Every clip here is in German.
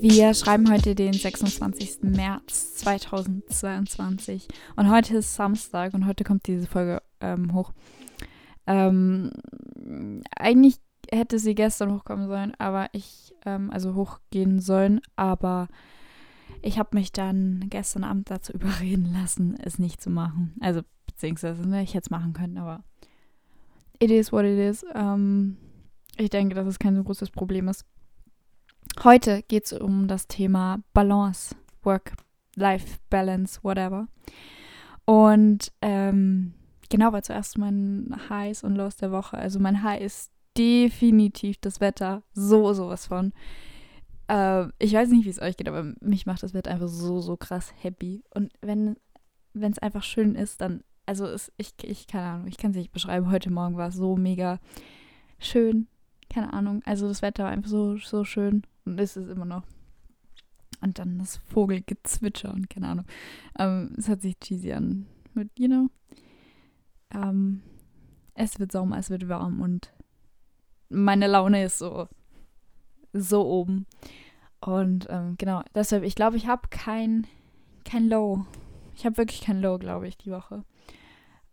Wir schreiben heute den 26. März 2022 und heute ist Samstag und heute kommt diese Folge ähm, hoch. Ähm, eigentlich hätte sie gestern hochkommen sollen, aber ich, ähm, also hochgehen sollen, aber ich habe mich dann gestern Abend dazu überreden lassen, es nicht zu machen. Also, beziehungsweise, ne, ich hätte es machen können, aber it is what it is. Ähm, ich denke, dass es kein so großes Problem ist. Heute geht es um das Thema Balance, Work-Life-Balance, whatever. Und ähm, genau, weil zuerst mein Highs und Lows der Woche. Also mein High ist definitiv das Wetter. So, sowas von. Äh, ich weiß nicht, wie es euch geht, aber mich macht das Wetter einfach so, so krass happy. Und wenn es einfach schön ist, dann, also es, ich, ich, keine Ahnung, ich kann es nicht beschreiben. Heute Morgen war es so mega schön. Keine Ahnung. Also das Wetter war einfach so, so schön. Und ist es immer noch. Und dann das Vogelgezwitscher und keine Ahnung. Ähm, es hört sich cheesy an. Mit, you know. Ähm, es wird Sommer, es wird warm und meine Laune ist so, so oben. Und ähm, genau, deshalb, ich glaube, ich habe kein, kein Low. Ich habe wirklich kein Low, glaube ich, die Woche.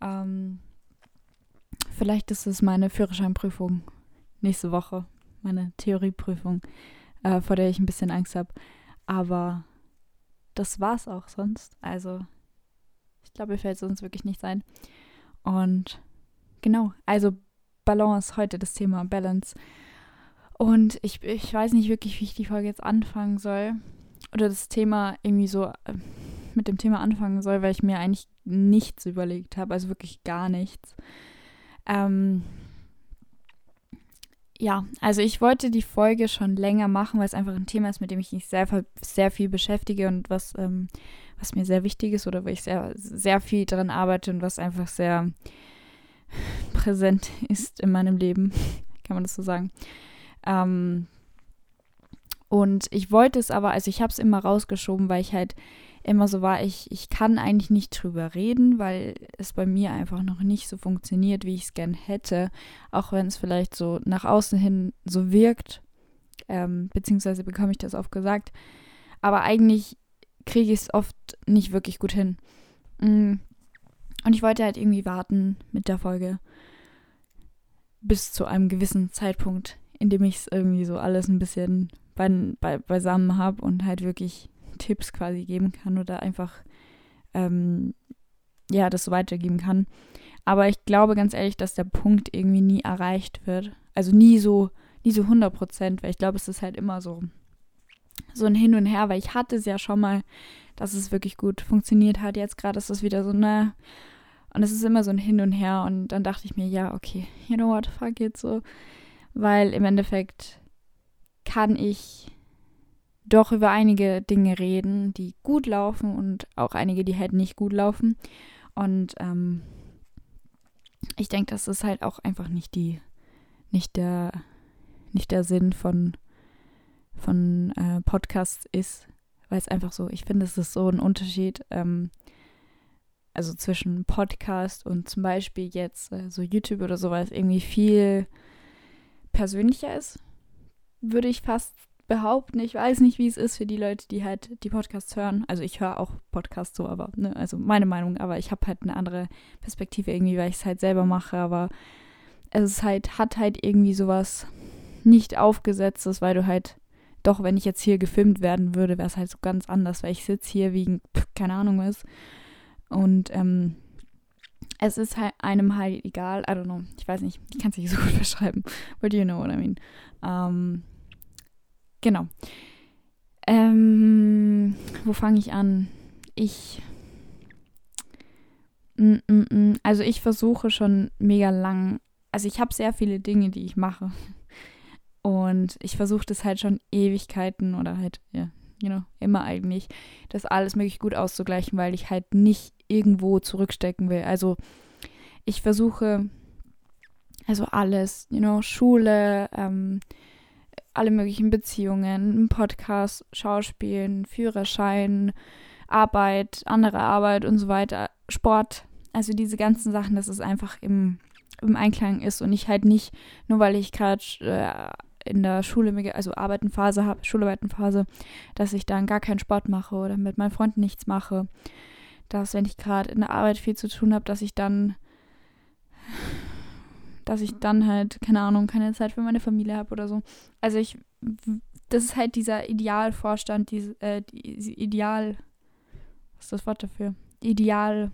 Ähm, vielleicht ist es meine Führerscheinprüfung nächste Woche, meine Theorieprüfung äh, vor der ich ein bisschen Angst habe. Aber das war's auch sonst. Also, ich glaube, mir fällt sonst wirklich nichts ein. Und genau, also Balance, heute das Thema Balance. Und ich, ich weiß nicht wirklich, wie ich die Folge jetzt anfangen soll. Oder das Thema irgendwie so äh, mit dem Thema anfangen soll, weil ich mir eigentlich nichts überlegt habe. Also wirklich gar nichts. Ähm, ja, also ich wollte die Folge schon länger machen, weil es einfach ein Thema ist, mit dem ich mich sehr, sehr viel beschäftige und was, ähm, was mir sehr wichtig ist oder wo ich sehr, sehr viel dran arbeite und was einfach sehr präsent ist in meinem Leben, kann man das so sagen. Ähm, und ich wollte es aber, also ich habe es immer rausgeschoben, weil ich halt immer so war, ich, ich kann eigentlich nicht drüber reden, weil es bei mir einfach noch nicht so funktioniert, wie ich es gern hätte. Auch wenn es vielleicht so nach außen hin so wirkt, ähm, beziehungsweise bekomme ich das oft gesagt. Aber eigentlich kriege ich es oft nicht wirklich gut hin. Mm. Und ich wollte halt irgendwie warten mit der Folge bis zu einem gewissen Zeitpunkt, in dem ich es irgendwie so alles ein bisschen bei, beisammen habe und halt wirklich Tipps quasi geben kann oder einfach ähm, ja, das so weitergeben kann. Aber ich glaube ganz ehrlich, dass der Punkt irgendwie nie erreicht wird. Also nie so, nie so 100 Prozent, weil ich glaube, es ist halt immer so, so ein Hin und Her, weil ich hatte es ja schon mal, dass es wirklich gut funktioniert hat. Jetzt gerade ist es wieder so, ne. Und es ist immer so ein Hin und Her. Und dann dachte ich mir, ja, okay, you know what, fuck it so. Weil im Endeffekt kann ich doch über einige Dinge reden, die gut laufen und auch einige, die halt nicht gut laufen. Und ähm, ich denke, das ist halt auch einfach nicht die, nicht der, nicht der Sinn von, von äh, Podcasts ist, weil es einfach so, ich finde, es ist so ein Unterschied, ähm, also zwischen Podcast und zum Beispiel jetzt äh, so YouTube oder sowas irgendwie viel persönlicher ist, würde ich fast behaupten. Ich weiß nicht, wie es ist für die Leute, die halt die Podcasts hören. Also ich höre auch Podcasts so, aber, ne, also meine Meinung, aber ich habe halt eine andere Perspektive irgendwie, weil ich es halt selber mache, aber es ist halt, hat halt irgendwie sowas nicht aufgesetztes, weil du halt, doch, wenn ich jetzt hier gefilmt werden würde, wäre es halt so ganz anders, weil ich sitze hier wegen, keine Ahnung was. Und ähm, es ist halt einem halt egal, I don't know, ich weiß nicht, ich kann es nicht so gut beschreiben. But you know what I mean. Ähm, Genau. Ähm, wo fange ich an? Ich. Mm, mm, mm. Also ich versuche schon mega lang. Also ich habe sehr viele Dinge, die ich mache. Und ich versuche das halt schon Ewigkeiten oder halt, ja, you know, immer eigentlich, das alles möglich gut auszugleichen, weil ich halt nicht irgendwo zurückstecken will. Also ich versuche, also alles, you know, Schule, ähm, alle möglichen Beziehungen, Podcast, Schauspielen, Führerschein, Arbeit, andere Arbeit und so weiter, Sport. Also diese ganzen Sachen, dass es einfach im, im Einklang ist und ich halt nicht, nur weil ich gerade äh, in der Schule, also Arbeitenphase habe, Schularbeitenphase, dass ich dann gar keinen Sport mache oder mit meinen Freunden nichts mache. Dass, wenn ich gerade in der Arbeit viel zu tun habe, dass ich dann, dass ich dann halt, keine Ahnung, keine Zeit für meine Familie habe oder so. Also ich, das ist halt dieser Idealvorstand, diese, äh, diese Ideal, was ist das Wort dafür? Ideal,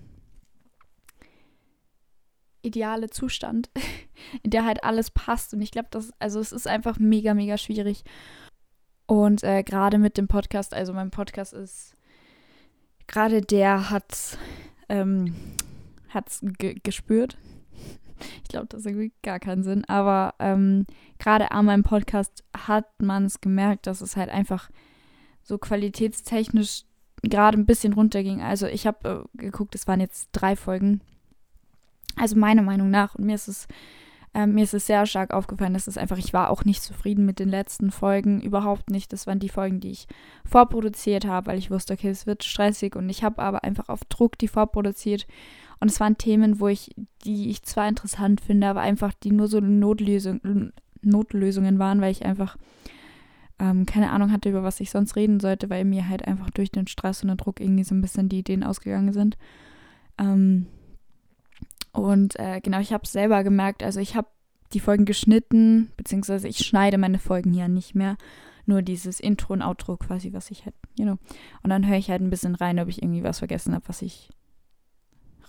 ideale Zustand, in der halt alles passt. Und ich glaube, das, also es ist einfach mega, mega schwierig. Und äh, gerade mit dem Podcast, also mein Podcast ist, gerade der hat ähm, hat's gespürt. Ich glaube, das irgendwie gar keinen Sinn. Aber ähm, gerade an meinem Podcast hat man es gemerkt, dass es halt einfach so qualitätstechnisch gerade ein bisschen runterging. Also ich habe äh, geguckt, es waren jetzt drei Folgen also meiner Meinung nach, und mir ist es, äh, mir ist es sehr stark aufgefallen, dass es einfach, ich war auch nicht zufrieden mit den letzten Folgen, überhaupt nicht. Das waren die Folgen, die ich vorproduziert habe, weil ich wusste, okay, es wird stressig und ich habe aber einfach auf Druck die vorproduziert. Und es waren Themen, wo ich, die ich zwar interessant finde, aber einfach die nur so Notlösung, Notlösungen waren, weil ich einfach ähm, keine Ahnung hatte, über was ich sonst reden sollte, weil mir halt einfach durch den Stress und den Druck irgendwie so ein bisschen die Ideen ausgegangen sind. Ähm, und äh, genau, ich habe es selber gemerkt. Also ich habe die Folgen geschnitten, beziehungsweise ich schneide meine Folgen hier nicht mehr. Nur dieses Intro und Outro quasi, was ich halt, you know. Und dann höre ich halt ein bisschen rein, ob ich irgendwie was vergessen habe, was ich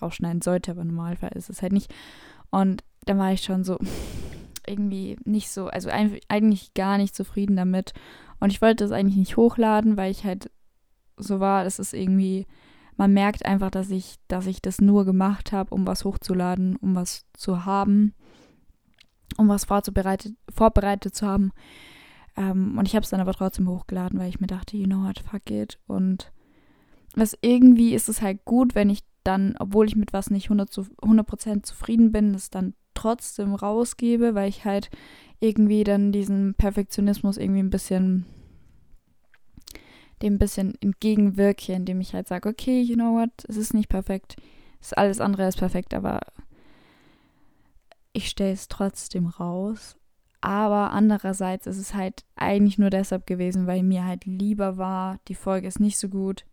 rausschneiden sollte, aber im Normalfall ist es halt nicht. Und dann war ich schon so irgendwie nicht so, also eigentlich gar nicht zufrieden damit. Und ich wollte das eigentlich nicht hochladen, weil ich halt so war, das ist irgendwie man merkt einfach, dass ich, dass ich das nur gemacht habe, um was hochzuladen, um was zu haben, um was vorbereitet, vorbereitet zu haben. Ähm, und ich habe es dann aber trotzdem hochgeladen, weil ich mir dachte, you know what, fuck it. Und was irgendwie ist es halt gut, wenn ich dann, obwohl ich mit was nicht 100%, zu, 100 zufrieden bin, es dann trotzdem rausgebe, weil ich halt irgendwie dann diesen Perfektionismus irgendwie ein bisschen dem ein bisschen entgegenwirke, indem ich halt sage, okay, you know what, es ist nicht perfekt, es ist alles andere ist perfekt, aber ich stelle es trotzdem raus. Aber andererseits ist es halt eigentlich nur deshalb gewesen, weil mir halt lieber war, die Folge ist nicht so gut,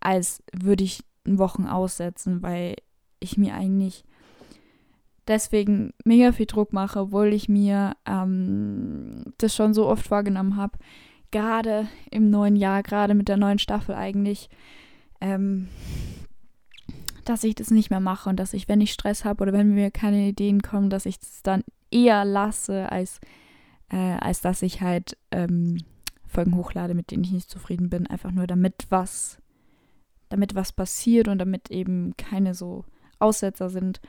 als würde ich Wochen aussetzen, weil ich mir eigentlich deswegen mega viel Druck mache, obwohl ich mir ähm, das schon so oft vorgenommen habe gerade im neuen Jahr, gerade mit der neuen Staffel eigentlich, ähm, dass ich das nicht mehr mache und dass ich, wenn ich Stress habe oder wenn mir keine Ideen kommen, dass ich es dann eher lasse, als, äh, als dass ich halt ähm, Folgen hochlade, mit denen ich nicht zufrieden bin, einfach nur damit was, damit was passiert und damit eben keine so Aussetzer sind.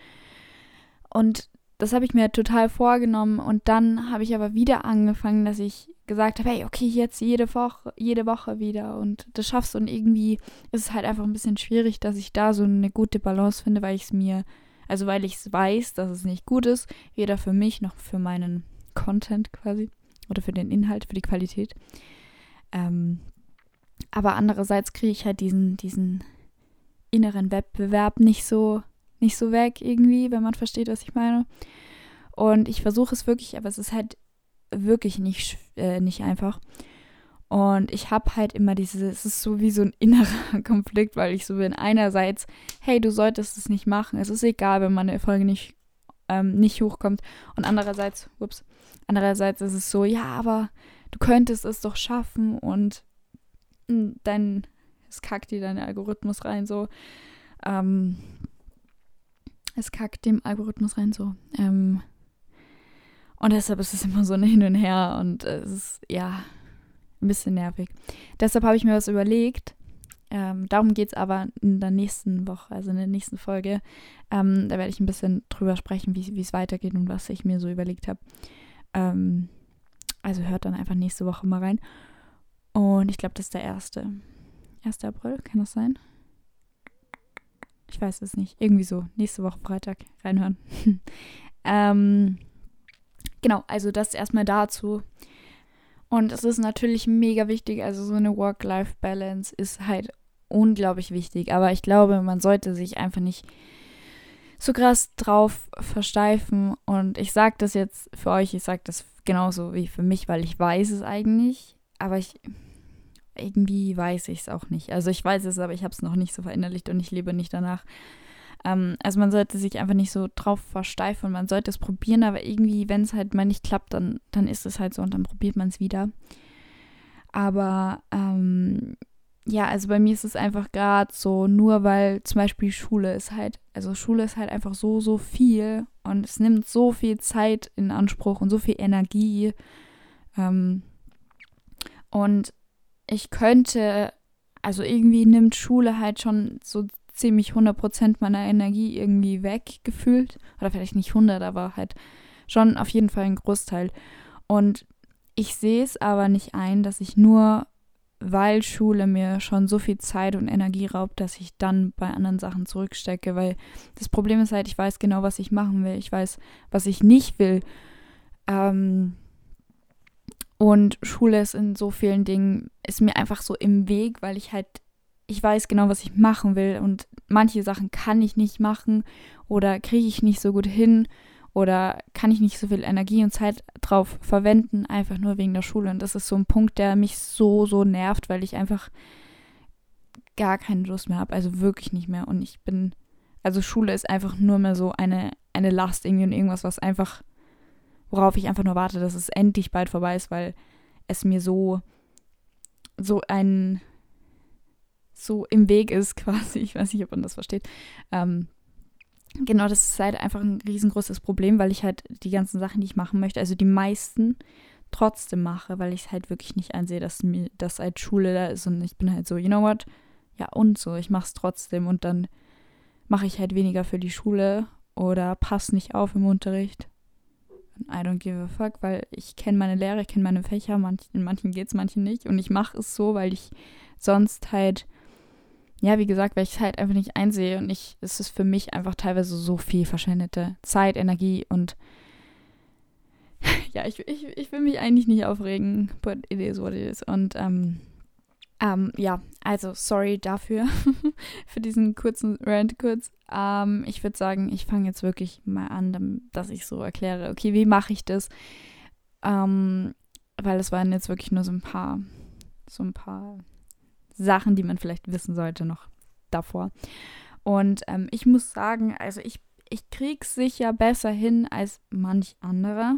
Und das habe ich mir total vorgenommen und dann habe ich aber wieder angefangen, dass ich gesagt habe, hey, okay, jetzt jede Woche, jede Woche wieder und das schaffst du und irgendwie ist es halt einfach ein bisschen schwierig, dass ich da so eine gute Balance finde, weil ich es mir, also weil ich es weiß, dass es nicht gut ist, weder für mich noch für meinen Content quasi oder für den Inhalt, für die Qualität. Ähm, aber andererseits kriege ich halt diesen, diesen inneren Wettbewerb nicht so nicht so weg irgendwie, wenn man versteht, was ich meine. Und ich versuche es wirklich, aber es ist halt wirklich nicht, äh, nicht einfach. Und ich habe halt immer diese, es ist so wie so ein innerer Konflikt, weil ich so bin. Einerseits, hey, du solltest es nicht machen. Es ist egal, wenn meine Folge nicht, ähm, nicht hochkommt. Und andererseits, ups, andererseits ist es so, ja, aber du könntest es doch schaffen und dann, es kackt dir dein Algorithmus rein, so. Ähm, es kackt dem Algorithmus rein so. Ähm, und deshalb ist es immer so ein Hin und Her und es ist ja ein bisschen nervig. Deshalb habe ich mir was überlegt. Ähm, darum geht es aber in der nächsten Woche, also in der nächsten Folge. Ähm, da werde ich ein bisschen drüber sprechen, wie es weitergeht und was ich mir so überlegt habe. Ähm, also hört dann einfach nächste Woche mal rein. Und ich glaube, das ist der erste. 1. April, kann das sein? Ich weiß es nicht. Irgendwie so. Nächste Woche Freitag reinhören. ähm, genau, also das erstmal dazu. Und es ist natürlich mega wichtig. Also so eine Work-Life-Balance ist halt unglaublich wichtig. Aber ich glaube, man sollte sich einfach nicht so krass drauf versteifen. Und ich sage das jetzt für euch, ich sage das genauso wie für mich, weil ich weiß es eigentlich, aber ich irgendwie weiß ich es auch nicht. Also ich weiß es, aber ich habe es noch nicht so verinnerlicht und ich lebe nicht danach. Ähm, also man sollte sich einfach nicht so drauf versteifen. Man sollte es probieren, aber irgendwie, wenn es halt mal nicht klappt, dann, dann ist es halt so und dann probiert man es wieder. Aber ähm, ja, also bei mir ist es einfach gerade so, nur weil zum Beispiel Schule ist halt, also Schule ist halt einfach so, so viel und es nimmt so viel Zeit in Anspruch und so viel Energie. Ähm, und ich könnte, also irgendwie nimmt Schule halt schon so ziemlich 100% meiner Energie irgendwie weg gefühlt. Oder vielleicht nicht 100, aber halt schon auf jeden Fall ein Großteil. Und ich sehe es aber nicht ein, dass ich nur weil Schule mir schon so viel Zeit und Energie raubt, dass ich dann bei anderen Sachen zurückstecke, weil das Problem ist halt, ich weiß genau, was ich machen will, ich weiß, was ich nicht will. Ähm, und Schule ist in so vielen Dingen, ist mir einfach so im Weg, weil ich halt, ich weiß genau, was ich machen will und manche Sachen kann ich nicht machen oder kriege ich nicht so gut hin oder kann ich nicht so viel Energie und Zeit drauf verwenden, einfach nur wegen der Schule. Und das ist so ein Punkt, der mich so, so nervt, weil ich einfach gar keine Lust mehr habe. Also wirklich nicht mehr. Und ich bin, also Schule ist einfach nur mehr so eine, eine Last irgendwie und irgendwas, was einfach, worauf ich einfach nur warte, dass es endlich bald vorbei ist, weil es mir so, so ein, so im Weg ist quasi. Ich weiß nicht, ob man das versteht. Ähm, genau, das ist halt einfach ein riesengroßes Problem, weil ich halt die ganzen Sachen, die ich machen möchte, also die meisten trotzdem mache, weil ich es halt wirklich nicht einsehe, dass mir das als Schule da ist und ich bin halt so, you know what? Ja, und so, ich mache es trotzdem und dann mache ich halt weniger für die Schule oder passe nicht auf im Unterricht. I don't give a fuck, weil ich kenne meine Lehre, ich kenne meine Fächer, manch, in manchen geht es, manchen nicht. Und ich mache es so, weil ich sonst halt ja, wie gesagt, weil ich es halt einfach nicht einsehe. Und ich, es ist für mich einfach teilweise so viel verschwendete Zeit, Energie und ja, ich, ich, ich will mich eigentlich nicht aufregen, but it is what it is. Und ähm, ähm, ja, also sorry dafür, für diesen kurzen Rant kurz. Ähm, ich würde sagen, ich fange jetzt wirklich mal an, dass ich so erkläre, okay, wie mache ich das? Ähm, weil es waren jetzt wirklich nur so ein paar, so ein paar Sachen, die man vielleicht wissen sollte noch davor. Und ähm, ich muss sagen, also ich, ich krieg's sicher besser hin als manch anderer,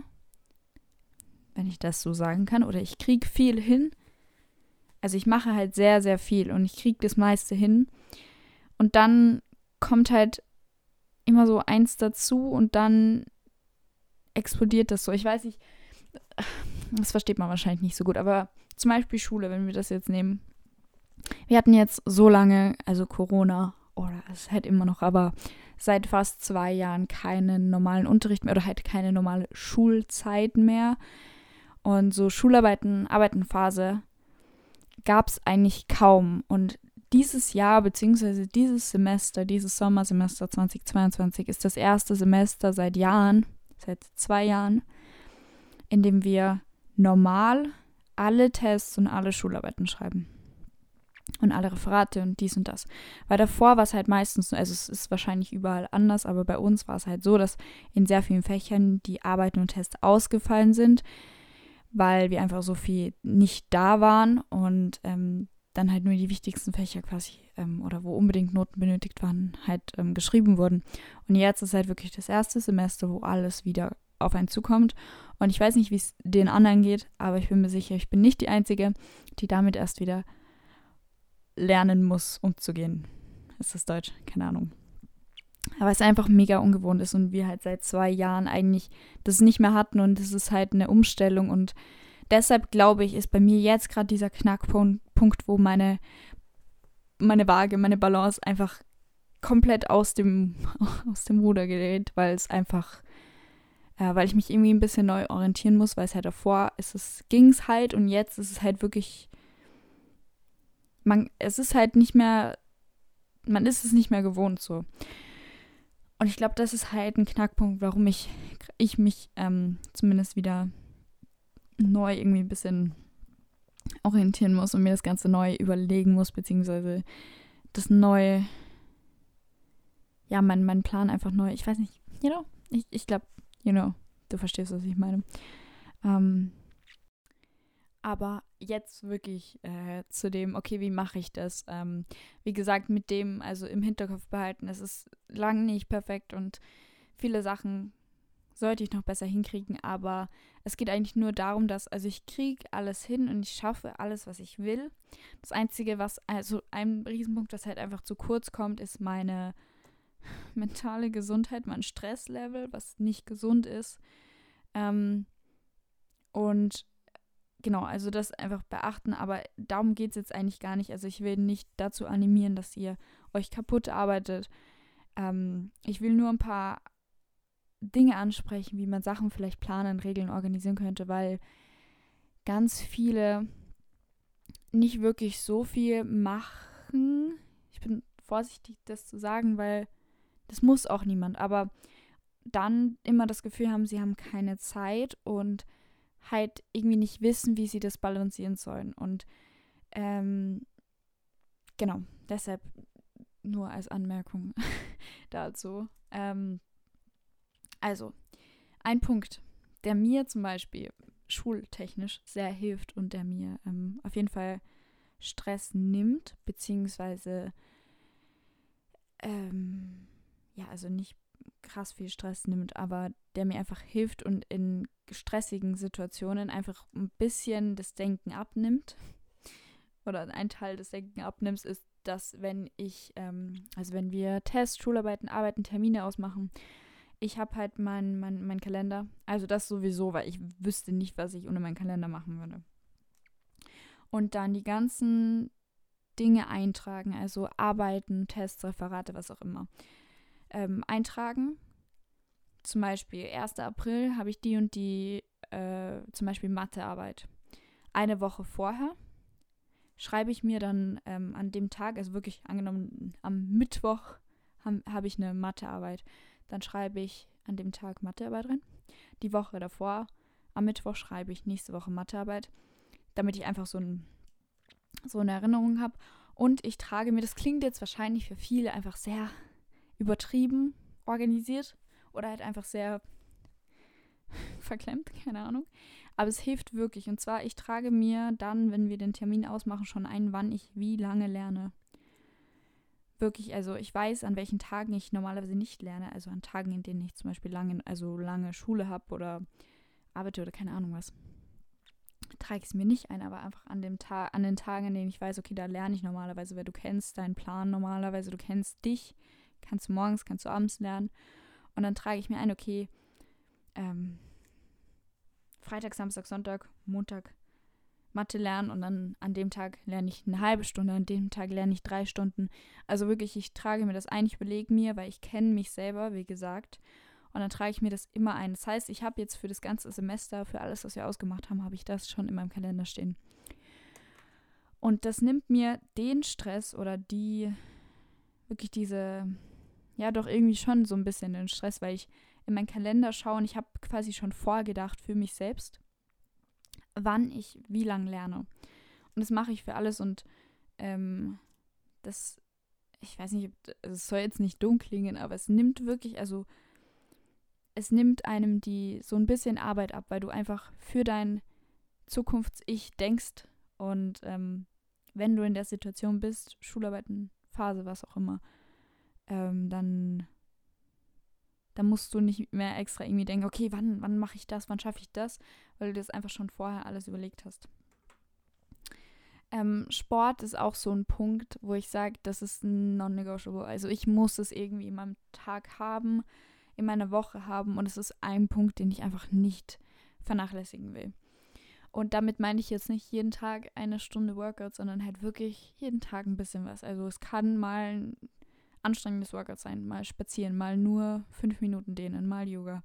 wenn ich das so sagen kann. Oder ich krieg viel hin. Also ich mache halt sehr, sehr viel und ich krieg das meiste hin. Und dann kommt halt immer so eins dazu und dann explodiert das so. Ich weiß nicht, das versteht man wahrscheinlich nicht so gut, aber zum Beispiel Schule, wenn wir das jetzt nehmen. Wir hatten jetzt so lange, also Corona, oder es ist halt immer noch, aber seit fast zwei Jahren keinen normalen Unterricht mehr oder halt keine normale Schulzeit mehr. Und so Schularbeiten, Arbeitenphase gab es eigentlich kaum. Und dieses Jahr, beziehungsweise dieses Semester, dieses Sommersemester 2022, ist das erste Semester seit Jahren, seit zwei Jahren, in dem wir normal alle Tests und alle Schularbeiten schreiben und alle Referate und dies und das. Weil davor war es halt meistens, also es ist wahrscheinlich überall anders, aber bei uns war es halt so, dass in sehr vielen Fächern die Arbeiten und Tests ausgefallen sind, weil wir einfach so viel nicht da waren und ähm, dann halt nur die wichtigsten Fächer quasi ähm, oder wo unbedingt Noten benötigt waren, halt ähm, geschrieben wurden. Und jetzt ist halt wirklich das erste Semester, wo alles wieder auf einen zukommt. Und ich weiß nicht, wie es den anderen geht, aber ich bin mir sicher, ich bin nicht die Einzige, die damit erst wieder lernen muss, umzugehen. Ist das Deutsch? Keine Ahnung. Aber es einfach mega ungewohnt ist und wir halt seit zwei Jahren eigentlich das nicht mehr hatten und es ist halt eine Umstellung und deshalb glaube ich, ist bei mir jetzt gerade dieser Knackpunkt, wo meine, meine Waage, meine Balance einfach komplett aus dem, aus dem Ruder gerät, weil es einfach, äh, weil ich mich irgendwie ein bisschen neu orientieren muss, weil es halt davor ist es, ging es halt und jetzt ist es halt wirklich man, es ist halt nicht mehr, man ist es nicht mehr gewohnt so. Und ich glaube, das ist halt ein Knackpunkt, warum ich, ich mich ähm, zumindest wieder neu irgendwie ein bisschen orientieren muss und mir das Ganze neu überlegen muss, beziehungsweise das neue, ja, mein, mein Plan einfach neu, ich weiß nicht, you know, ich, ich glaube, you know, du verstehst, was ich meine. Ähm, aber jetzt wirklich äh, zu dem, okay, wie mache ich das? Ähm, wie gesagt, mit dem, also im Hinterkopf behalten, es ist lang nicht perfekt und viele Sachen sollte ich noch besser hinkriegen, aber es geht eigentlich nur darum, dass, also ich kriege alles hin und ich schaffe alles, was ich will. Das Einzige, was, also ein Riesenpunkt, das halt einfach zu kurz kommt, ist meine mentale Gesundheit, mein Stresslevel, was nicht gesund ist. Ähm, und genau, also das einfach beachten, aber darum geht es jetzt eigentlich gar nicht. Also ich will nicht dazu animieren, dass ihr euch kaputt arbeitet. Ähm, ich will nur ein paar Dinge ansprechen, wie man Sachen vielleicht planen, regeln, organisieren könnte, weil ganz viele nicht wirklich so viel machen. Ich bin vorsichtig, das zu sagen, weil das muss auch niemand, aber dann immer das Gefühl haben, sie haben keine Zeit und halt irgendwie nicht wissen, wie sie das balancieren sollen. Und ähm, genau, deshalb nur als Anmerkung dazu. Ähm, also, ein Punkt, der mir zum Beispiel schultechnisch sehr hilft und der mir ähm, auf jeden Fall Stress nimmt, beziehungsweise ähm, ja, also nicht krass viel Stress nimmt, aber der mir einfach hilft und in stressigen Situationen einfach ein bisschen das Denken abnimmt. Oder ein Teil des Denken abnimmt, ist, dass wenn ich, ähm, also wenn wir Tests, Schularbeiten, Arbeiten, Termine ausmachen, ich habe halt meinen mein, mein Kalender. Also das sowieso, weil ich wüsste nicht, was ich ohne meinen Kalender machen würde. Und dann die ganzen Dinge eintragen, also Arbeiten, Tests, Referate, was auch immer. Ähm, eintragen. Zum Beispiel 1. April habe ich die und die, äh, zum Beispiel Mathearbeit. Eine Woche vorher schreibe ich mir dann ähm, an dem Tag, also wirklich angenommen am Mittwoch habe hab ich eine Mathearbeit. Dann schreibe ich an dem Tag Mathearbeit rein. Die Woche davor, am Mittwoch, schreibe ich nächste Woche Mathearbeit, damit ich einfach so, ein, so eine Erinnerung habe. Und ich trage mir, das klingt jetzt wahrscheinlich für viele einfach sehr übertrieben organisiert oder halt einfach sehr verklemmt, keine Ahnung. Aber es hilft wirklich. Und zwar, ich trage mir dann, wenn wir den Termin ausmachen, schon ein, wann ich wie lange lerne wirklich, also ich weiß, an welchen Tagen ich normalerweise nicht lerne, also an Tagen, in denen ich zum Beispiel lange, also lange Schule habe oder arbeite oder keine Ahnung was, trage ich es mir nicht ein, aber einfach an dem Tag, an den Tagen, an denen ich weiß, okay, da lerne ich normalerweise, weil du kennst deinen Plan normalerweise, du kennst dich, kannst du morgens, kannst du abends lernen und dann trage ich mir ein, okay, ähm, Freitag, Samstag, Sonntag, Montag, Mathe lernen und dann an dem Tag lerne ich eine halbe Stunde, an dem Tag lerne ich drei Stunden. Also wirklich, ich trage mir das ein, ich überlege mir, weil ich kenne mich selber, wie gesagt. Und dann trage ich mir das immer ein. Das heißt, ich habe jetzt für das ganze Semester, für alles, was wir ausgemacht haben, habe ich das schon in meinem Kalender stehen. Und das nimmt mir den Stress oder die, wirklich diese, ja, doch irgendwie schon so ein bisschen den Stress, weil ich in meinen Kalender schaue und ich habe quasi schon vorgedacht für mich selbst wann ich wie lang lerne. Und das mache ich für alles und ähm, das, ich weiß nicht, es soll jetzt nicht dumm klingen, aber es nimmt wirklich, also es nimmt einem die so ein bisschen Arbeit ab, weil du einfach für dein Zukunfts-Ich denkst und ähm, wenn du in der Situation bist, Schularbeiten, Phase, was auch immer, ähm, dann da musst du nicht mehr extra irgendwie denken, okay, wann, wann mache ich das, wann schaffe ich das, weil du das einfach schon vorher alles überlegt hast. Ähm, Sport ist auch so ein Punkt, wo ich sage, das ist non-negotiable. Also ich muss es irgendwie in meinem Tag haben, in meiner Woche haben und es ist ein Punkt, den ich einfach nicht vernachlässigen will. Und damit meine ich jetzt nicht jeden Tag eine Stunde Workout, sondern halt wirklich jeden Tag ein bisschen was. Also es kann mal anstrengendes Workout sein. Mal spazieren, mal nur fünf Minuten dehnen, mal Yoga.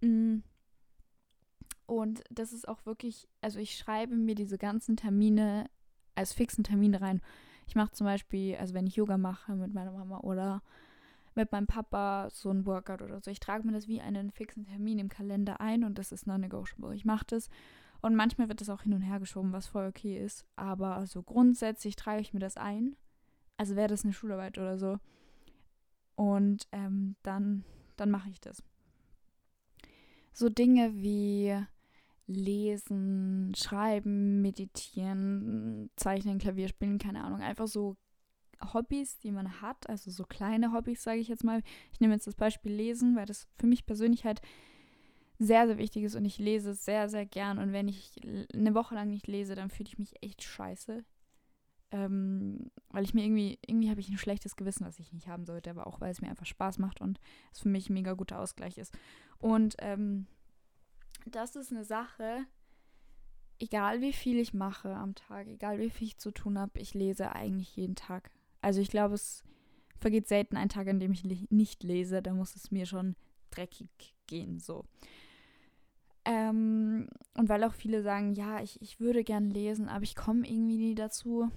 Mm. Und das ist auch wirklich, also ich schreibe mir diese ganzen Termine als fixen Termine rein. Ich mache zum Beispiel, also wenn ich Yoga mache mit meiner Mama oder mit meinem Papa so ein Workout oder so. Ich trage mir das wie einen fixen Termin im Kalender ein und das ist non-negotiable. Ich mache das und manchmal wird das auch hin und her geschoben, was voll okay ist. Aber so grundsätzlich trage ich mir das ein also wäre das eine Schularbeit oder so. Und ähm, dann, dann mache ich das. So Dinge wie lesen, schreiben, meditieren, zeichnen, Klavier spielen, keine Ahnung, einfach so Hobbys, die man hat, also so kleine Hobbys, sage ich jetzt mal. Ich nehme jetzt das Beispiel Lesen, weil das für mich persönlich halt sehr, sehr wichtig ist und ich lese sehr, sehr gern. Und wenn ich eine Woche lang nicht lese, dann fühle ich mich echt scheiße. Ähm, weil ich mir irgendwie, irgendwie habe ich ein schlechtes Gewissen, was ich nicht haben sollte, aber auch weil es mir einfach Spaß macht und es für mich ein mega guter Ausgleich ist. Und ähm, das ist eine Sache, egal wie viel ich mache am Tag, egal wie viel ich zu tun habe, ich lese eigentlich jeden Tag. Also ich glaube, es vergeht selten ein Tag, an dem ich nicht lese. Da muss es mir schon dreckig gehen, so. Ähm, und weil auch viele sagen, ja, ich, ich würde gern lesen, aber ich komme irgendwie nie dazu.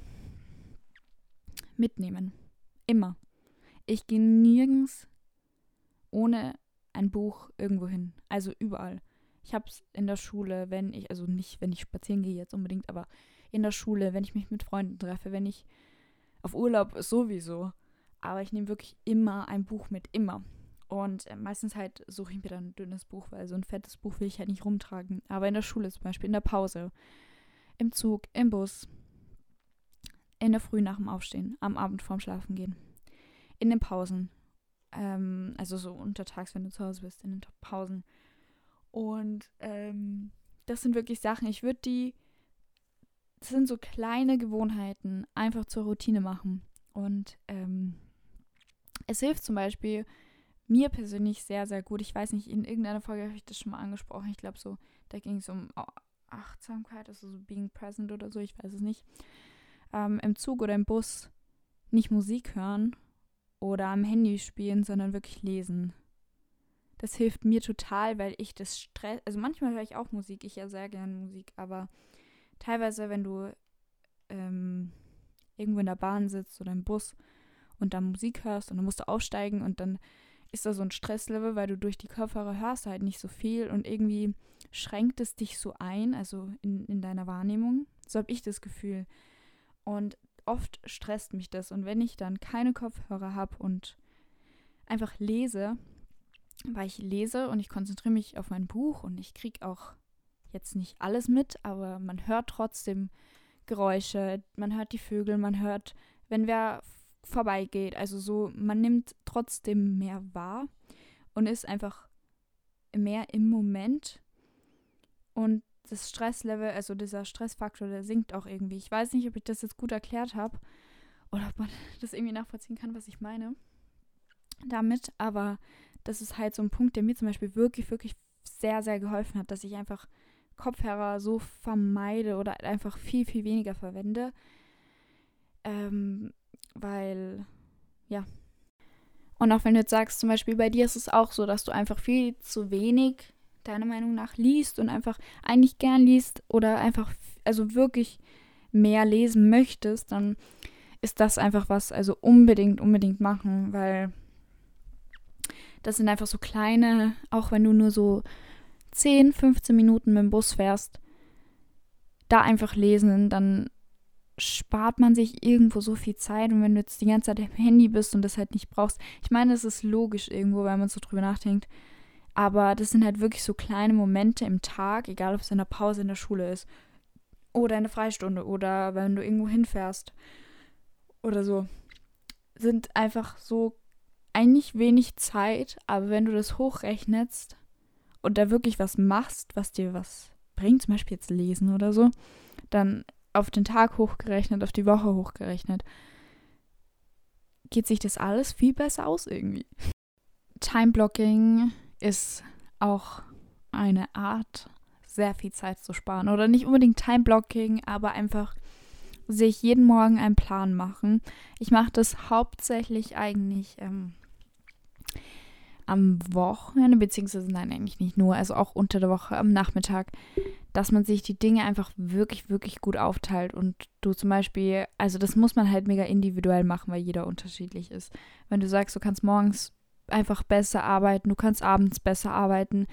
Mitnehmen. Immer. Ich gehe nirgends ohne ein Buch irgendwo hin. Also überall. Ich habe es in der Schule, wenn ich, also nicht, wenn ich spazieren gehe jetzt unbedingt, aber in der Schule, wenn ich mich mit Freunden treffe, wenn ich auf Urlaub sowieso. Aber ich nehme wirklich immer ein Buch mit, immer. Und äh, meistens halt suche ich mir dann ein dünnes Buch, weil so ein fettes Buch will ich halt nicht rumtragen. Aber in der Schule zum Beispiel, in der Pause, im Zug, im Bus, in der Früh nach dem Aufstehen, am Abend vorm Schlafen gehen, in den Pausen, ähm, also so untertags, wenn du zu Hause bist, in den Pausen. Und ähm, das sind wirklich Sachen, ich würde die das sind so kleine Gewohnheiten, einfach zur Routine machen. Und ähm, es hilft zum Beispiel mir persönlich sehr, sehr gut. Ich weiß nicht, in irgendeiner Folge habe ich das schon mal angesprochen. Ich glaube so, da ging es um Achtsamkeit, also so being present oder so, ich weiß es nicht. Ähm, Im Zug oder im Bus nicht Musik hören oder am Handy spielen, sondern wirklich lesen. Das hilft mir total, weil ich das Stress, also manchmal höre ich auch Musik, ich ja sehr gerne Musik, aber teilweise, wenn du ähm, irgendwo in der Bahn sitzt oder im Bus und dann Musik hörst und dann musst du aufsteigen und dann ist da so ein Stresslevel, weil du durch die Kopfhörer hörst halt nicht so viel und irgendwie schränkt es dich so ein, also in, in deiner Wahrnehmung. So habe ich das Gefühl. Und oft stresst mich das. Und wenn ich dann keine Kopfhörer habe und einfach lese, weil ich lese und ich konzentriere mich auf mein Buch und ich kriege auch jetzt nicht alles mit, aber man hört trotzdem Geräusche, man hört die Vögel, man hört, wenn wer vorbeigeht. Also so, man nimmt trotzdem mehr wahr und ist einfach mehr im Moment. Und das Stresslevel, also dieser Stressfaktor, der sinkt auch irgendwie. Ich weiß nicht, ob ich das jetzt gut erklärt habe oder ob man das irgendwie nachvollziehen kann, was ich meine damit, aber das ist halt so ein Punkt, der mir zum Beispiel wirklich, wirklich sehr, sehr geholfen hat, dass ich einfach Kopfhörer so vermeide oder einfach viel, viel weniger verwende. Ähm, weil, ja. Und auch wenn du jetzt sagst, zum Beispiel bei dir ist es auch so, dass du einfach viel zu wenig deiner Meinung nach liest und einfach eigentlich gern liest oder einfach, also wirklich mehr lesen möchtest, dann ist das einfach was, also unbedingt, unbedingt machen, weil das sind einfach so kleine, auch wenn du nur so 10, 15 Minuten mit dem Bus fährst, da einfach lesen, dann spart man sich irgendwo so viel Zeit. Und wenn du jetzt die ganze Zeit am Handy bist und das halt nicht brauchst, ich meine, es ist logisch irgendwo, weil man so drüber nachdenkt. Aber das sind halt wirklich so kleine Momente im Tag, egal ob es in der Pause in der Schule ist oder eine Freistunde oder wenn du irgendwo hinfährst oder so, sind einfach so eigentlich wenig Zeit, aber wenn du das hochrechnest, und da wirklich was machst, was dir was bringt, zum Beispiel jetzt lesen oder so, dann auf den Tag hochgerechnet, auf die Woche hochgerechnet, geht sich das alles viel besser aus irgendwie. Time-Blocking ist auch eine Art, sehr viel Zeit zu sparen. Oder nicht unbedingt Time-Blocking, aber einfach sich jeden Morgen einen Plan machen. Ich mache das hauptsächlich eigentlich ähm, am Wochenende, beziehungsweise nein, eigentlich nicht nur, also auch unter der Woche am Nachmittag, dass man sich die Dinge einfach wirklich, wirklich gut aufteilt und du zum Beispiel, also das muss man halt mega individuell machen, weil jeder unterschiedlich ist. Wenn du sagst, du kannst morgens einfach besser arbeiten, du kannst abends besser arbeiten,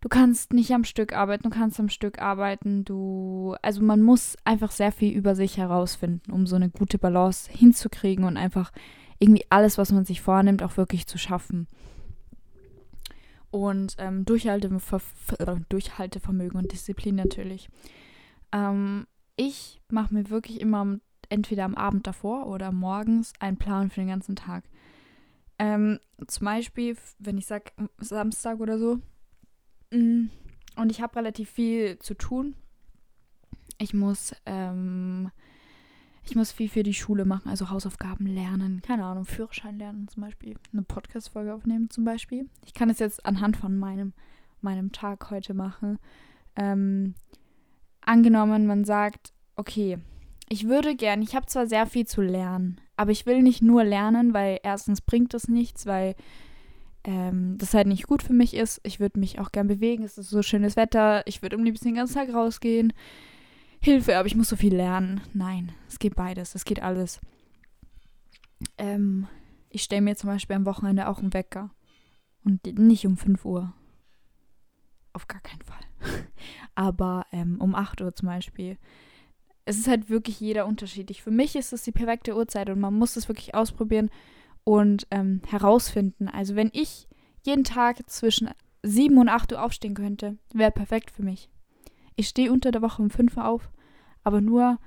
du kannst nicht am Stück arbeiten, du kannst am Stück arbeiten, du, also man muss einfach sehr viel über sich herausfinden, um so eine gute Balance hinzukriegen und einfach irgendwie alles, was man sich vornimmt, auch wirklich zu schaffen. und ähm, äh, Durchhaltevermögen und Disziplin natürlich. Ähm, ich mache mir wirklich immer entweder am Abend davor oder morgens einen Plan für den ganzen Tag. Ähm, zum Beispiel, wenn ich sage Samstag oder so, mm, und ich habe relativ viel zu tun. Ich muss, ähm, ich muss viel für die Schule machen, also Hausaufgaben lernen, keine Ahnung, Führerschein lernen zum Beispiel, eine Podcast-Folge aufnehmen zum Beispiel. Ich kann es jetzt anhand von meinem, meinem Tag heute machen. Ähm, angenommen, man sagt, okay, ich würde gern, ich habe zwar sehr viel zu lernen, aber ich will nicht nur lernen, weil erstens bringt das nichts, weil ähm, das halt nicht gut für mich ist. Ich würde mich auch gern bewegen, es ist so schönes Wetter, ich würde am liebsten den ganzen Tag rausgehen. Hilfe, aber ich muss so viel lernen. Nein, es geht beides, es geht alles. Ähm, ich stelle mir zum Beispiel am Wochenende auch einen Wecker. Und nicht um 5 Uhr. Auf gar keinen Fall. aber ähm, um 8 Uhr zum Beispiel es ist halt wirklich jeder unterschiedlich. Für mich ist es die perfekte Uhrzeit und man muss es wirklich ausprobieren und ähm, herausfinden. Also wenn ich jeden Tag zwischen 7 und 8 Uhr aufstehen könnte, wäre perfekt für mich. Ich stehe unter der Woche um 5 Uhr auf, aber nur,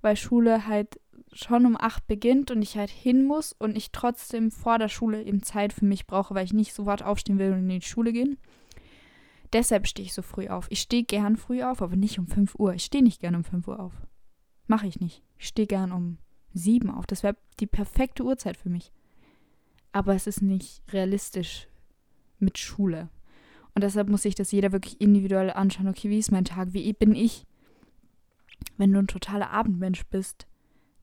weil Schule halt schon um 8 beginnt und ich halt hin muss und ich trotzdem vor der Schule eben Zeit für mich brauche, weil ich nicht sofort aufstehen will und in die Schule gehen. Deshalb stehe ich so früh auf. Ich stehe gern früh auf, aber nicht um 5 Uhr. Ich stehe nicht gern um 5 Uhr auf. Mache ich nicht. Ich stehe gern um sieben auf. Das wäre die perfekte Uhrzeit für mich. Aber es ist nicht realistisch mit Schule. Und deshalb muss sich das jeder wirklich individuell anschauen. Okay, wie ist mein Tag? Wie bin ich? Wenn du ein totaler Abendmensch bist,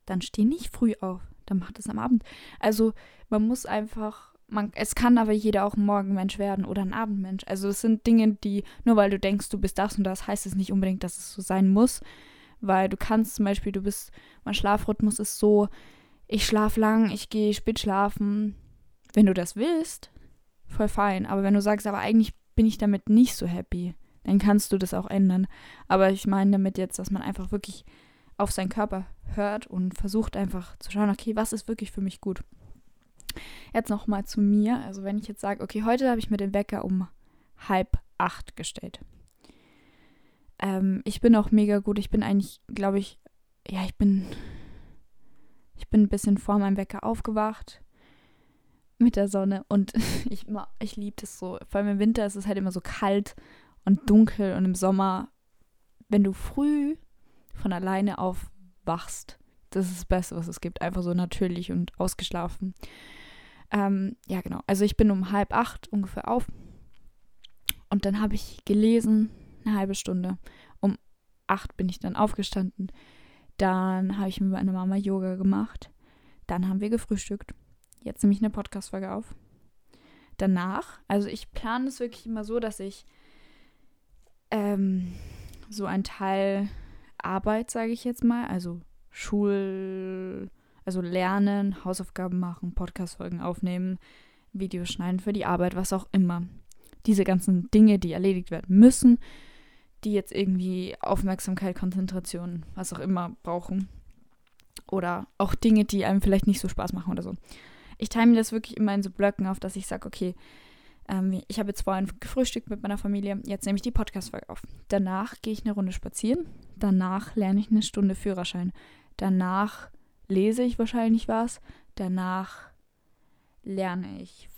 dann steh nicht früh auf. Dann mach das am Abend. Also man muss einfach, man, es kann aber jeder auch ein Morgenmensch werden oder ein Abendmensch. Also es sind Dinge, die, nur weil du denkst, du bist das und das, heißt es nicht unbedingt, dass es so sein muss. Weil du kannst zum Beispiel, du bist, mein Schlafrhythmus ist so, ich schlafe lang, ich gehe spät schlafen. Wenn du das willst, voll fein. Aber wenn du sagst, aber eigentlich bin ich damit nicht so happy, dann kannst du das auch ändern. Aber ich meine damit jetzt, dass man einfach wirklich auf seinen Körper hört und versucht einfach zu schauen, okay, was ist wirklich für mich gut. Jetzt nochmal zu mir. Also wenn ich jetzt sage, okay, heute habe ich mir den Wecker um halb acht gestellt. Ähm, ich bin auch mega gut. Ich bin eigentlich, glaube ich, ja, ich bin, ich bin ein bisschen vor meinem Wecker aufgewacht mit der Sonne und ich, ich liebe das so. Vor allem im Winter ist es halt immer so kalt und dunkel und im Sommer, wenn du früh von alleine aufwachst, das ist das Beste, was es gibt. Einfach so natürlich und ausgeschlafen. Ähm, ja, genau. Also ich bin um halb acht ungefähr auf. Und dann habe ich gelesen, eine halbe Stunde. Um acht bin ich dann aufgestanden. Dann habe ich mit meiner Mama Yoga gemacht. Dann haben wir gefrühstückt. Jetzt nehme ich eine Podcast-Folge auf. Danach, also ich plane es wirklich immer so, dass ich ähm, so ein Teil Arbeit, sage ich jetzt mal, also Schul, also lernen, Hausaufgaben machen, Podcast-Folgen aufnehmen, Videos schneiden für die Arbeit, was auch immer. Diese ganzen Dinge, die erledigt werden müssen, die jetzt irgendwie Aufmerksamkeit, Konzentration, was auch immer brauchen. Oder auch Dinge, die einem vielleicht nicht so Spaß machen oder so. Ich teile mir das wirklich immer in so Blöcken auf, dass ich sage, okay, ähm, ich habe jetzt vorhin gefrühstückt mit meiner Familie, jetzt nehme ich die Podcast-Folge auf. Danach gehe ich eine Runde spazieren. Danach lerne ich eine Stunde Führerschein. Danach lese ich wahrscheinlich was. Danach lerne ich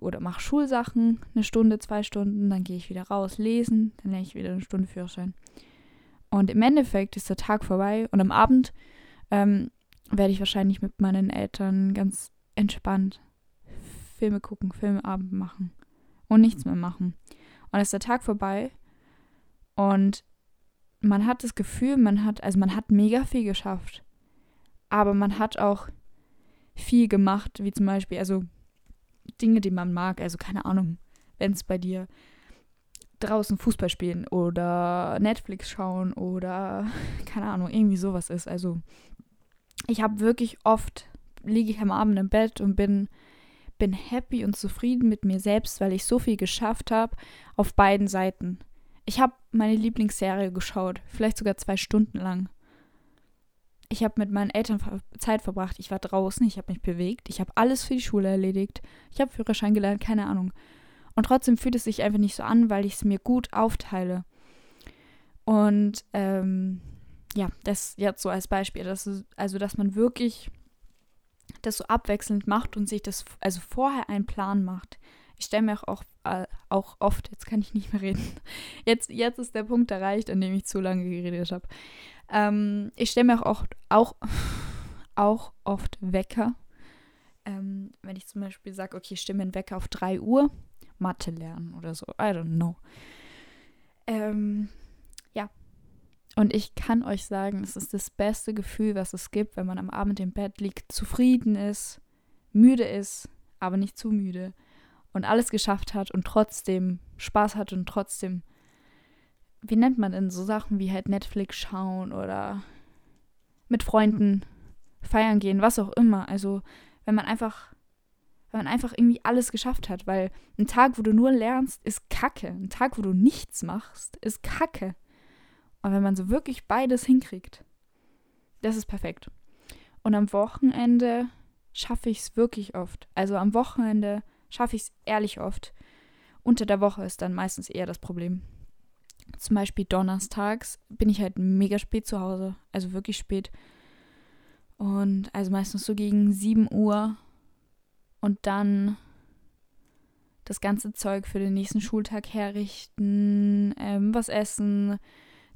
oder mache Schulsachen, eine Stunde, zwei Stunden, dann gehe ich wieder raus lesen, dann lerne ich wieder eine Stunde Führerschein. Und im Endeffekt ist der Tag vorbei und am Abend ähm, werde ich wahrscheinlich mit meinen Eltern ganz entspannt Filme gucken, Filmeabend machen und nichts mehr machen. Und dann ist der Tag vorbei und man hat das Gefühl, man hat, also man hat mega viel geschafft. Aber man hat auch viel gemacht, wie zum Beispiel, also Dinge, die man mag. Also keine Ahnung, wenn es bei dir draußen Fußball spielen oder Netflix schauen oder keine Ahnung, irgendwie sowas ist. Also ich habe wirklich oft, liege ich am Abend im Bett und bin, bin happy und zufrieden mit mir selbst, weil ich so viel geschafft habe auf beiden Seiten. Ich habe meine Lieblingsserie geschaut, vielleicht sogar zwei Stunden lang ich habe mit meinen Eltern Zeit verbracht. Ich war draußen, ich habe mich bewegt, ich habe alles für die Schule erledigt. Ich habe Führerschein gelernt, keine Ahnung. Und trotzdem fühlt es sich einfach nicht so an, weil ich es mir gut aufteile. Und ähm, ja, das jetzt so als Beispiel, dass, also dass man wirklich das so abwechselnd macht und sich das, also vorher einen Plan macht. Ich stelle mir auch, äh, auch oft, jetzt kann ich nicht mehr reden, jetzt, jetzt ist der Punkt erreicht, an dem ich zu lange geredet habe. Ähm, ich stelle mir auch, auch, auch oft Wecker. Ähm, wenn ich zum Beispiel sage, okay, ich stimme einen Wecker auf 3 Uhr, Mathe lernen oder so, I don't know. Ähm, und ich kann euch sagen, es ist das beste Gefühl, was es gibt, wenn man am Abend im Bett liegt, zufrieden ist, müde ist, aber nicht zu müde und alles geschafft hat und trotzdem Spaß hat und trotzdem, wie nennt man denn so Sachen wie halt Netflix schauen oder mit Freunden feiern gehen, was auch immer. Also wenn man einfach, wenn man einfach irgendwie alles geschafft hat, weil ein Tag, wo du nur lernst, ist Kacke. Ein Tag, wo du nichts machst, ist Kacke. Und wenn man so wirklich beides hinkriegt, das ist perfekt. Und am Wochenende schaffe ich es wirklich oft. Also am Wochenende schaffe ich es ehrlich oft. Unter der Woche ist dann meistens eher das Problem. Zum Beispiel donnerstags bin ich halt mega spät zu Hause. Also wirklich spät. Und also meistens so gegen 7 Uhr. Und dann das ganze Zeug für den nächsten Schultag herrichten, ähm, was essen,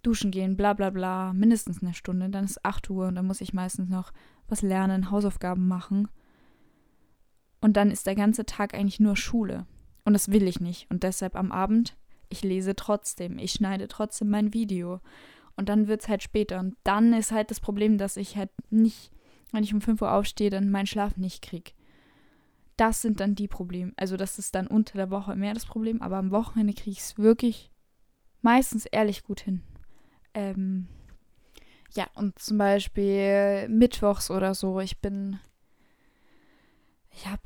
duschen gehen, bla bla bla, mindestens eine Stunde. Dann ist 8 Uhr und dann muss ich meistens noch was lernen, Hausaufgaben machen. Und dann ist der ganze Tag eigentlich nur Schule. Und das will ich nicht. Und deshalb am Abend, ich lese trotzdem, ich schneide trotzdem mein Video. Und dann wird es halt später. Und dann ist halt das Problem, dass ich halt nicht, wenn ich um 5 Uhr aufstehe, dann meinen Schlaf nicht kriege. Das sind dann die Probleme. Also das ist dann unter der Woche mehr das Problem, aber am Wochenende kriege ich es wirklich meistens ehrlich gut hin. Ähm, ja, und zum Beispiel mittwochs oder so, ich bin, ich hab,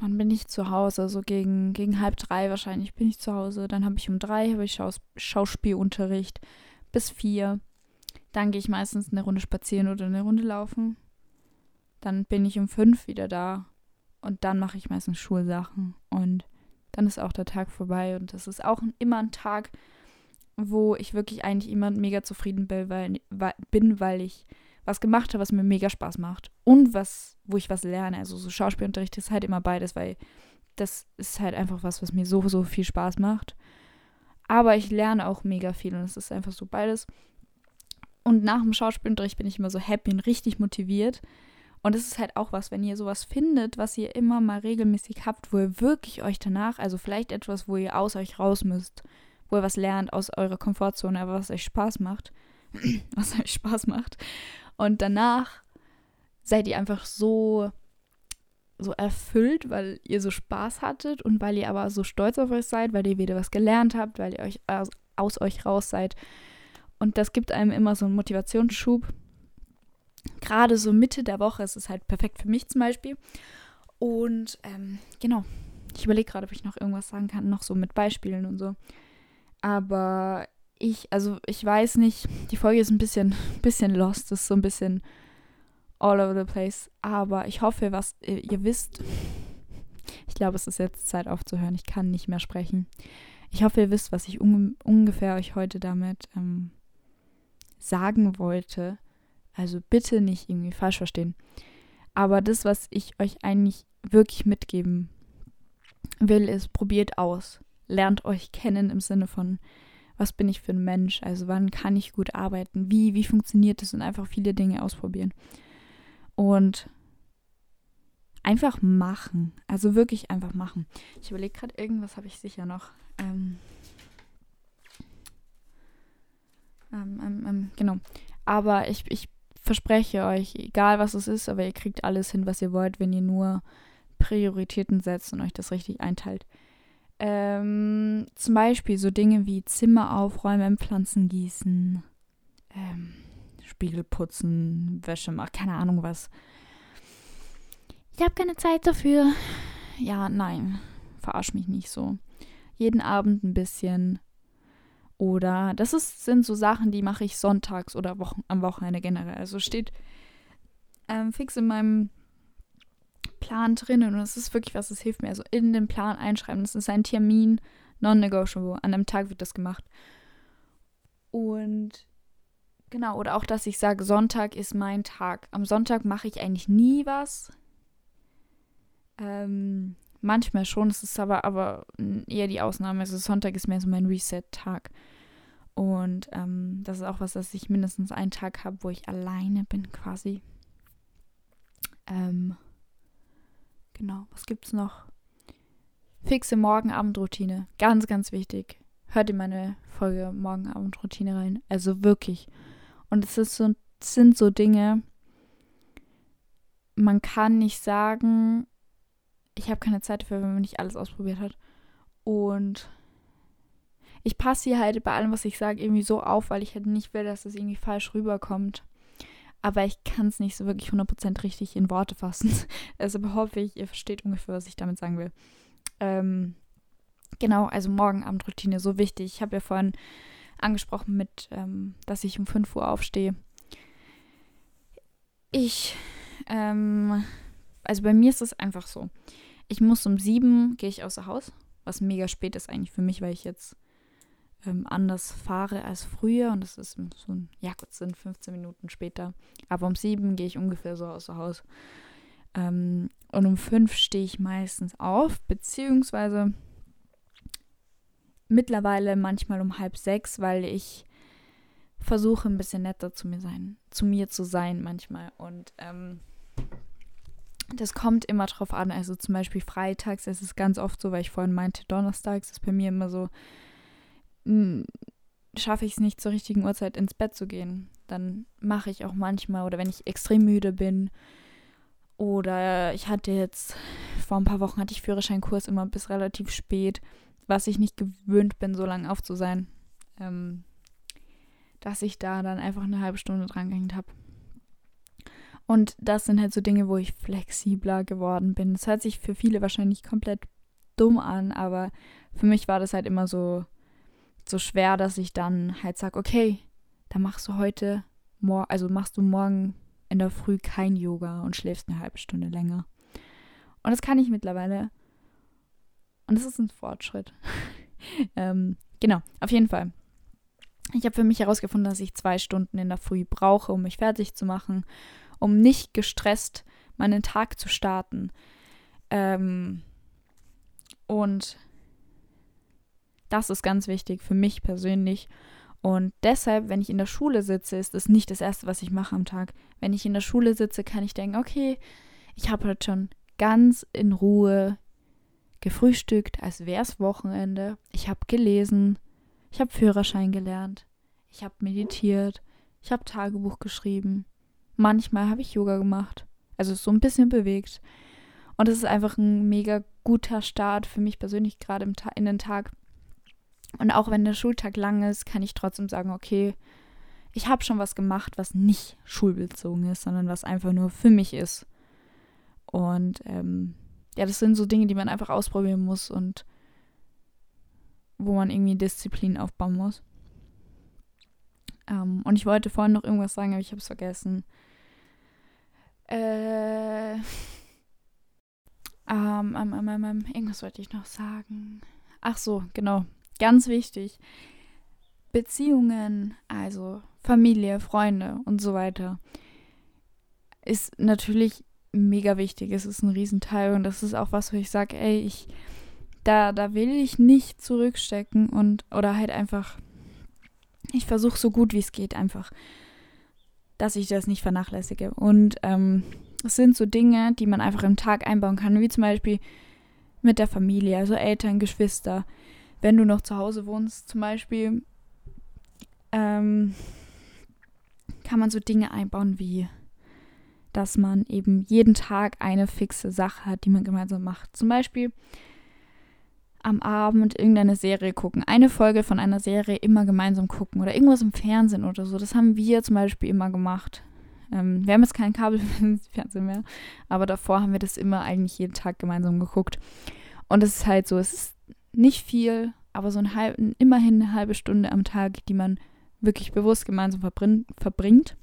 wann bin ich zu Hause? So gegen, gegen halb drei wahrscheinlich bin ich zu Hause. Dann habe ich um drei habe ich Schaus Schauspielunterricht bis vier. Dann gehe ich meistens eine Runde spazieren oder eine Runde laufen. Dann bin ich um fünf wieder da und dann mache ich meistens Schulsachen und dann ist auch der Tag vorbei und das ist auch immer ein Tag, wo ich wirklich eigentlich immer mega zufrieden bin, weil, bin, weil ich was gemacht habe, was mir mega Spaß macht. Und was, wo ich was lerne. Also so Schauspielunterricht ist halt immer beides, weil das ist halt einfach was, was mir so, so viel Spaß macht. Aber ich lerne auch mega viel und es ist einfach so beides. Und nach dem Schauspielunterricht bin ich immer so happy und richtig motiviert. Und es ist halt auch was, wenn ihr sowas findet, was ihr immer mal regelmäßig habt, wo ihr wirklich euch danach, also vielleicht etwas, wo ihr aus euch raus müsst, wo ihr was lernt aus eurer Komfortzone, aber was euch Spaß macht, was euch Spaß macht. Und danach seid ihr einfach so so erfüllt, weil ihr so Spaß hattet und weil ihr aber so stolz auf euch seid, weil ihr wieder was gelernt habt, weil ihr euch aus, aus euch raus seid. Und das gibt einem immer so einen Motivationsschub. Gerade so Mitte der Woche ist es halt perfekt für mich zum Beispiel. Und ähm, genau, ich überlege gerade, ob ich noch irgendwas sagen kann, noch so mit Beispielen und so. Aber ich, also ich weiß nicht, die Folge ist ein bisschen, bisschen lost, ist so ein bisschen all over the place. Aber ich hoffe, was ihr, ihr wisst. Ich glaube, es ist jetzt Zeit aufzuhören. Ich kann nicht mehr sprechen. Ich hoffe, ihr wisst, was ich un ungefähr euch heute damit ähm, sagen wollte. Also bitte nicht irgendwie falsch verstehen. Aber das, was ich euch eigentlich wirklich mitgeben will, ist, probiert aus lernt euch kennen im Sinne von, was bin ich für ein Mensch? Also wann kann ich gut arbeiten? Wie, wie funktioniert das? Und einfach viele Dinge ausprobieren. Und einfach machen. Also wirklich einfach machen. Ich überlege gerade, irgendwas habe ich sicher noch. Ähm, ähm, ähm, ähm, genau. Aber ich, ich verspreche euch, egal was es ist, aber ihr kriegt alles hin, was ihr wollt, wenn ihr nur Prioritäten setzt und euch das richtig einteilt. Ähm, zum Beispiel so Dinge wie Zimmer aufräumen, Pflanzen gießen, ähm, Spiegel putzen, Wäsche machen, keine Ahnung was. Ich habe keine Zeit dafür. Ja, nein, verarsch mich nicht so. Jeden Abend ein bisschen. Oder das ist, sind so Sachen, die mache ich sonntags oder Wochen, am Wochenende generell. Also steht ähm, fix in meinem Plan drinnen und es ist wirklich was, das hilft mir. Also in den Plan einschreiben. Das ist ein Termin, non-negotiable. An einem Tag wird das gemacht. Und genau, oder auch, dass ich sage, Sonntag ist mein Tag. Am Sonntag mache ich eigentlich nie was. Ähm, manchmal schon, es ist aber, aber eher die Ausnahme. Also Sonntag ist mehr so mein Reset-Tag. Und ähm, das ist auch was, dass ich mindestens einen Tag habe, wo ich alleine bin quasi. Ähm, genau, was gibt's noch? Fixe Morgenabendroutine. Ganz, ganz wichtig. Hört in meine Folge Morgenabendroutine rein. Also wirklich. Und es ist so, sind so Dinge, man kann nicht sagen, ich habe keine Zeit dafür, wenn man nicht alles ausprobiert hat. Und ich passe hier halt bei allem, was ich sage, irgendwie so auf, weil ich halt nicht will, dass es irgendwie falsch rüberkommt. Aber ich kann es nicht so wirklich 100% richtig in Worte fassen. Also hoffe ich, ihr versteht ungefähr, was ich damit sagen will. Ähm, genau, also Morgenabendroutine, so wichtig. Ich habe ja vorhin angesprochen mit, ähm, dass ich um 5 Uhr aufstehe. Ich, ähm, also bei mir ist es einfach so. Ich muss um 7 gehe ich außer Haus, was mega spät ist eigentlich für mich, weil ich jetzt ähm, anders fahre als früher und das ist so ein, ja gut, sind 15 Minuten später. Aber um sieben gehe ich ungefähr so aus dem Haus. Ähm, und um fünf stehe ich meistens auf, beziehungsweise mittlerweile manchmal um halb sechs, weil ich versuche ein bisschen netter zu mir sein, zu mir zu sein manchmal. Und ähm, das kommt immer drauf an. Also zum Beispiel freitags ist es ganz oft so, weil ich vorhin meinte, donnerstags ist bei mir immer so, schaffe ich es nicht zur richtigen Uhrzeit ins Bett zu gehen. Dann mache ich auch manchmal, oder wenn ich extrem müde bin, oder ich hatte jetzt, vor ein paar Wochen hatte ich Führerscheinkurs immer bis relativ spät, was ich nicht gewöhnt bin, so lange auf zu sein, ähm, dass ich da dann einfach eine halbe Stunde dran gehängt habe. Und das sind halt so Dinge, wo ich flexibler geworden bin. Das hört sich für viele wahrscheinlich komplett dumm an, aber für mich war das halt immer so, so schwer, dass ich dann halt sage, okay, dann machst du heute, also machst du morgen in der Früh kein Yoga und schläfst eine halbe Stunde länger. Und das kann ich mittlerweile. Und das ist ein Fortschritt. ähm, genau, auf jeden Fall. Ich habe für mich herausgefunden, dass ich zwei Stunden in der Früh brauche, um mich fertig zu machen, um nicht gestresst meinen Tag zu starten. Ähm, und das ist ganz wichtig für mich persönlich. Und deshalb, wenn ich in der Schule sitze, ist das nicht das Erste, was ich mache am Tag. Wenn ich in der Schule sitze, kann ich denken, okay, ich habe heute schon ganz in Ruhe gefrühstückt, als wäre es Wochenende. Ich habe gelesen, ich habe Führerschein gelernt, ich habe meditiert, ich habe Tagebuch geschrieben. Manchmal habe ich Yoga gemacht, also so ein bisschen bewegt. Und es ist einfach ein mega guter Start für mich persönlich gerade in den Tag. Und auch wenn der Schultag lang ist, kann ich trotzdem sagen, okay, ich habe schon was gemacht, was nicht schulbezogen ist, sondern was einfach nur für mich ist. Und ähm, ja, das sind so Dinge, die man einfach ausprobieren muss und wo man irgendwie Disziplin aufbauen muss. Ähm, und ich wollte vorhin noch irgendwas sagen, aber ich habe es vergessen. Äh, ähm, ähm, ähm, ähm, irgendwas wollte ich noch sagen. Ach so, genau. Ganz wichtig. Beziehungen, also Familie, Freunde und so weiter, ist natürlich mega wichtig. Es ist ein Riesenteil und das ist auch was, wo ich sage, ey, ich, da, da will ich nicht zurückstecken und oder halt einfach, ich versuche so gut wie es geht einfach, dass ich das nicht vernachlässige. Und ähm, es sind so Dinge, die man einfach im Tag einbauen kann, wie zum Beispiel mit der Familie, also Eltern, Geschwister, wenn du noch zu Hause wohnst, zum Beispiel, ähm, kann man so Dinge einbauen wie, dass man eben jeden Tag eine fixe Sache hat, die man gemeinsam macht. Zum Beispiel am Abend irgendeine Serie gucken, eine Folge von einer Serie immer gemeinsam gucken oder irgendwas im Fernsehen oder so. Das haben wir zum Beispiel immer gemacht. Ähm, wir haben jetzt kein Kabelfernsehen mehr, aber davor haben wir das immer eigentlich jeden Tag gemeinsam geguckt. Und es ist halt so, es ist nicht viel, aber so ein halb, immerhin eine halbe Stunde am Tag, die man wirklich bewusst gemeinsam verbringt.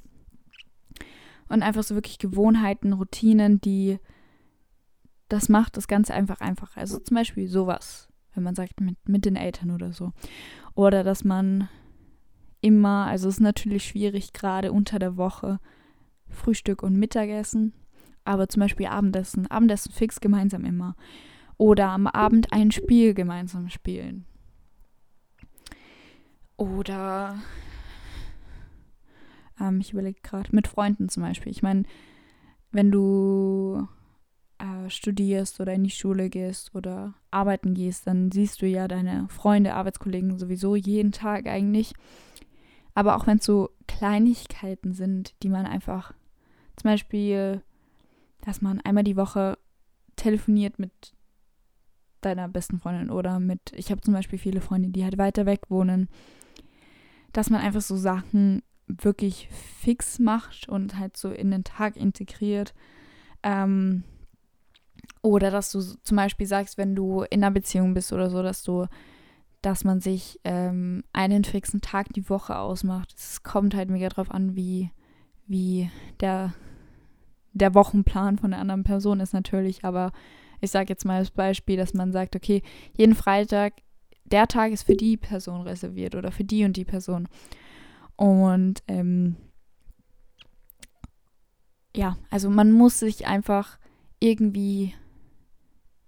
Und einfach so wirklich Gewohnheiten, Routinen, die das macht das Ganze einfach einfacher. Also zum Beispiel sowas, wenn man sagt, mit, mit den Eltern oder so. Oder dass man immer, also es ist natürlich schwierig, gerade unter der Woche Frühstück und Mittagessen, aber zum Beispiel Abendessen, Abendessen fix gemeinsam immer. Oder am Abend ein Spiel gemeinsam spielen. Oder ähm, ich überlege gerade, mit Freunden zum Beispiel. Ich meine, wenn du äh, studierst oder in die Schule gehst oder arbeiten gehst, dann siehst du ja deine Freunde, Arbeitskollegen sowieso jeden Tag eigentlich. Aber auch wenn es so Kleinigkeiten sind, die man einfach, zum Beispiel, dass man einmal die Woche telefoniert mit deiner besten Freundin oder mit, ich habe zum Beispiel viele Freunde, die halt weiter weg wohnen, dass man einfach so Sachen wirklich fix macht und halt so in den Tag integriert. Ähm, oder dass du zum Beispiel sagst, wenn du in einer Beziehung bist oder so, dass du, dass man sich ähm, einen fixen Tag die Woche ausmacht. Es kommt halt mega drauf an, wie, wie der, der Wochenplan von der anderen Person ist natürlich. Aber ich sage jetzt mal als Beispiel, dass man sagt, okay, jeden Freitag, der Tag ist für die Person reserviert oder für die und die Person. Und ähm, ja, also man muss sich einfach irgendwie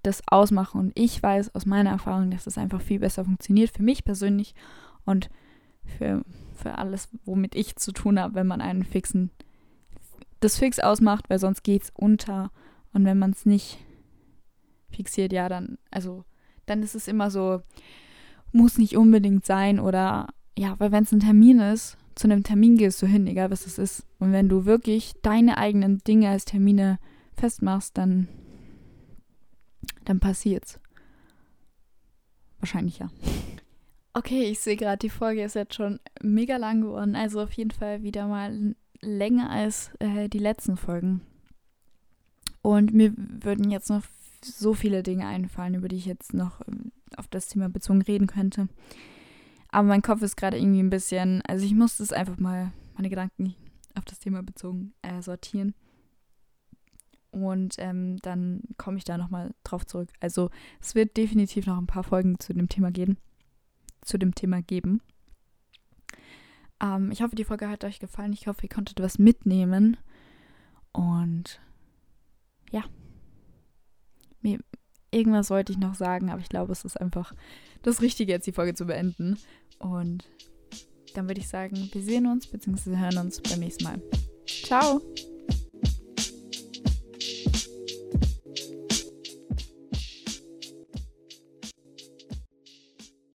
das ausmachen. Und ich weiß aus meiner Erfahrung, dass das einfach viel besser funktioniert für mich persönlich und für, für alles, womit ich zu tun habe, wenn man einen fixen, das fix ausmacht, weil sonst geht es unter. Und wenn man es nicht fixiert, ja, dann, also, dann ist es immer so, muss nicht unbedingt sein oder ja, weil wenn es ein Termin ist, zu einem Termin gehst du hin, egal was es ist. Und wenn du wirklich deine eigenen Dinge als Termine festmachst, dann dann passiert's. Wahrscheinlich ja. Okay, ich sehe gerade, die Folge ist jetzt schon mega lang geworden. Also auf jeden Fall wieder mal länger als äh, die letzten Folgen. Und mir würden jetzt noch so viele Dinge einfallen, über die ich jetzt noch ähm, auf das Thema bezogen reden könnte. Aber mein Kopf ist gerade irgendwie ein bisschen, also ich muss es einfach mal, meine Gedanken auf das Thema bezogen äh, sortieren. Und ähm, dann komme ich da nochmal drauf zurück. Also es wird definitiv noch ein paar Folgen zu dem Thema geben. Zu dem Thema geben. Ähm, ich hoffe, die Folge hat euch gefallen. Ich hoffe, ihr konntet was mitnehmen. Und ja. Mir, irgendwas wollte ich noch sagen, aber ich glaube, es ist einfach das Richtige, jetzt die Folge zu beenden. Und dann würde ich sagen, wir sehen uns bzw. hören uns beim nächsten Mal. Ciao!